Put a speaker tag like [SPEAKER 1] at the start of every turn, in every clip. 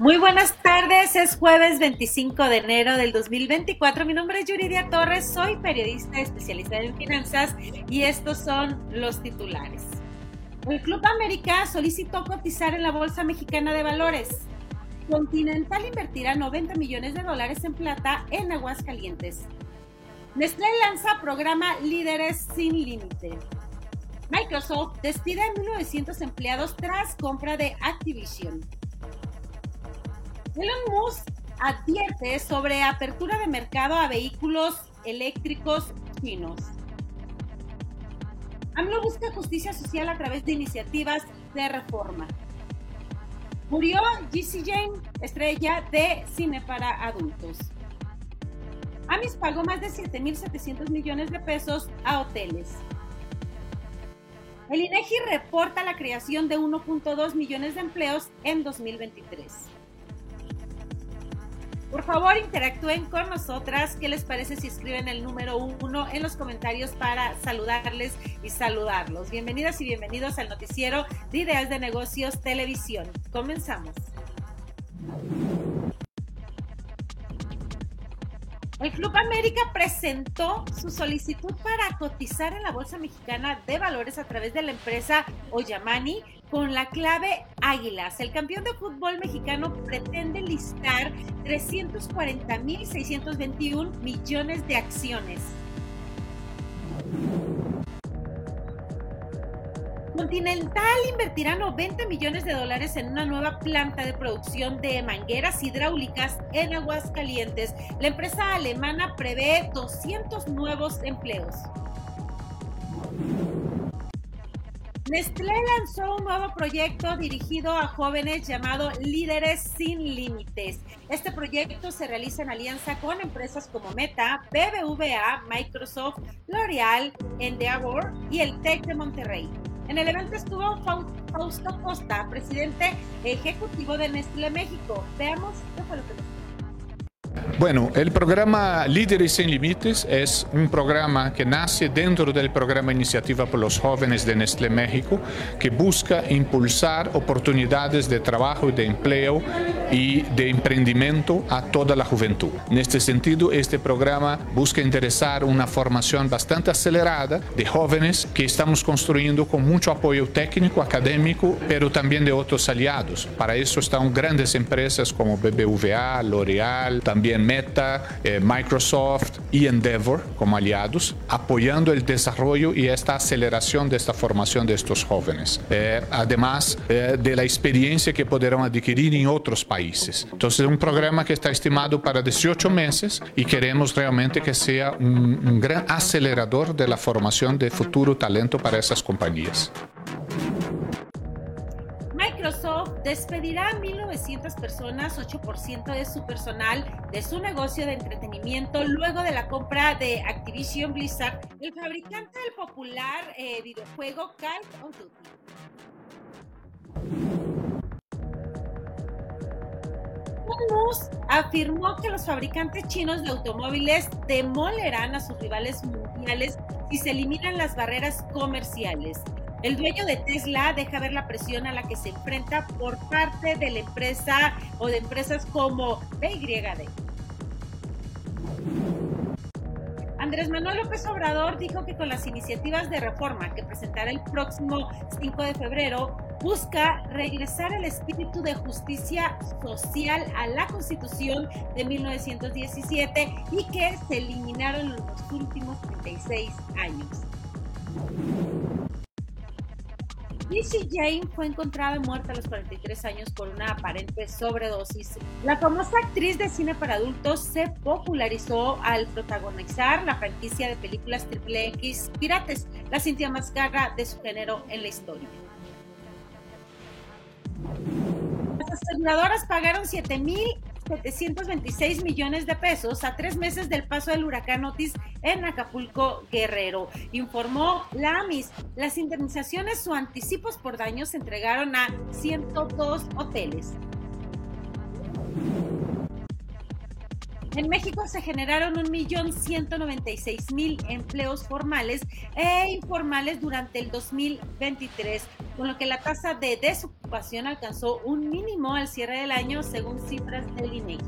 [SPEAKER 1] Muy buenas tardes, es jueves 25 de enero del 2024. Mi nombre es Yuridia Torres, soy periodista especializada en finanzas y estos son los titulares. El Club América solicitó cotizar en la Bolsa Mexicana de Valores. Continental invertirá 90 millones de dólares en plata en Aguascalientes. Nestlé lanza programa Líderes sin Límite. Microsoft despide a 1.900 empleados tras compra de Activision. Elon Musk advierte sobre apertura de mercado a vehículos eléctricos chinos. AMLO busca justicia social a través de iniciativas de reforma. Murió GC Jane, estrella de cine para adultos. Amis pagó más de 7.700 millones de pesos a hoteles. El INEGI reporta la creación de 1.2 millones de empleos en 2023. Por favor, interactúen con nosotras. ¿Qué les parece si escriben el número uno en los comentarios para saludarles y saludarlos? Bienvenidas y bienvenidos al noticiero de Ideas de Negocios Televisión. Comenzamos. El Club América presentó su solicitud para cotizar en la Bolsa Mexicana de Valores a través de la empresa Oyamani con la clave Águilas. El campeón de fútbol mexicano pretende listar 340.621 millones de acciones. Continental invertirá 90 millones de dólares en una nueva planta de producción de mangueras hidráulicas en Aguascalientes. La empresa alemana prevé 200 nuevos empleos. Nestlé lanzó un nuevo proyecto dirigido a jóvenes llamado Líderes sin Límites. Este proyecto se realiza en alianza con empresas como Meta, BBVA, Microsoft, L'Oreal, Endeavor y el TEC de Monterrey. En el evento estuvo Fausto Costa, presidente ejecutivo de Nestlé México. Veamos qué fue lo que
[SPEAKER 2] Bueno, el programa Líderes Sin Límites es un programa que nace dentro del programa Iniciativa por los Jóvenes de Nestlé México, que busca impulsar oportunidades de trabajo y de empleo y de emprendimiento a toda la juventud. En este sentido, este programa busca interesar una formación bastante acelerada de jóvenes que estamos construyendo con mucho apoyo técnico, académico, pero también de otros aliados. Para eso están grandes empresas como BBVA, L'Oreal, también Meta, eh, Microsoft y Endeavor como aliados, apoyando el desarrollo y esta aceleración de esta formación de estos jóvenes, eh, además eh, que podrán adquirir en otros países. Entonces, es un programa que está estimado para 18 meses y queremos realmente que sea un, un gran acelerador de formación de futuro talento para esas compañías.
[SPEAKER 1] Microsoft despedirá a 1.900 personas, 8% de su personal, de su negocio de entretenimiento luego de la compra de Activision Blizzard, el fabricante del popular eh, videojuego Call of Duty. Musk afirmó que los fabricantes chinos de automóviles demolerán a sus rivales mundiales si se eliminan las barreras comerciales. El dueño de Tesla deja ver la presión a la que se enfrenta por parte de la empresa o de empresas como BYD. Andrés Manuel López Obrador dijo que con las iniciativas de reforma que presentará el próximo 5 de febrero, busca regresar el espíritu de justicia social a la Constitución de 1917 y que se eliminaron en los últimos 36 años. Lizzie Jane fue encontrada muerta a los 43 años por una aparente sobredosis. La famosa actriz de cine para adultos se popularizó al protagonizar la franquicia de películas Triple X Pirates, la cinta más cara de su género en la historia. Las aseguradoras pagaron 7 mil 726 millones de pesos a tres meses del paso del huracán Otis en Acapulco, Guerrero. Informó la AMIS. Las indemnizaciones o anticipos por daños se entregaron a 102 hoteles. En México se generaron 1.196.000 empleos formales e informales durante el 2023 con lo que la tasa de desocupación alcanzó un mínimo al cierre del año según cifras del INEGI.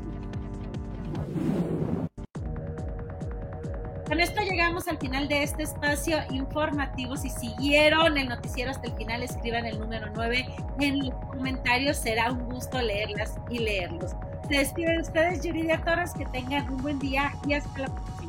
[SPEAKER 1] Con esto llegamos al final de este espacio informativo. Si siguieron el noticiero hasta el final, escriban el número 9 en los comentarios. Será un gusto leerlas y leerlos. Se despiden ustedes, Yuridia Torres. Que tengan un buen día y hasta la próxima.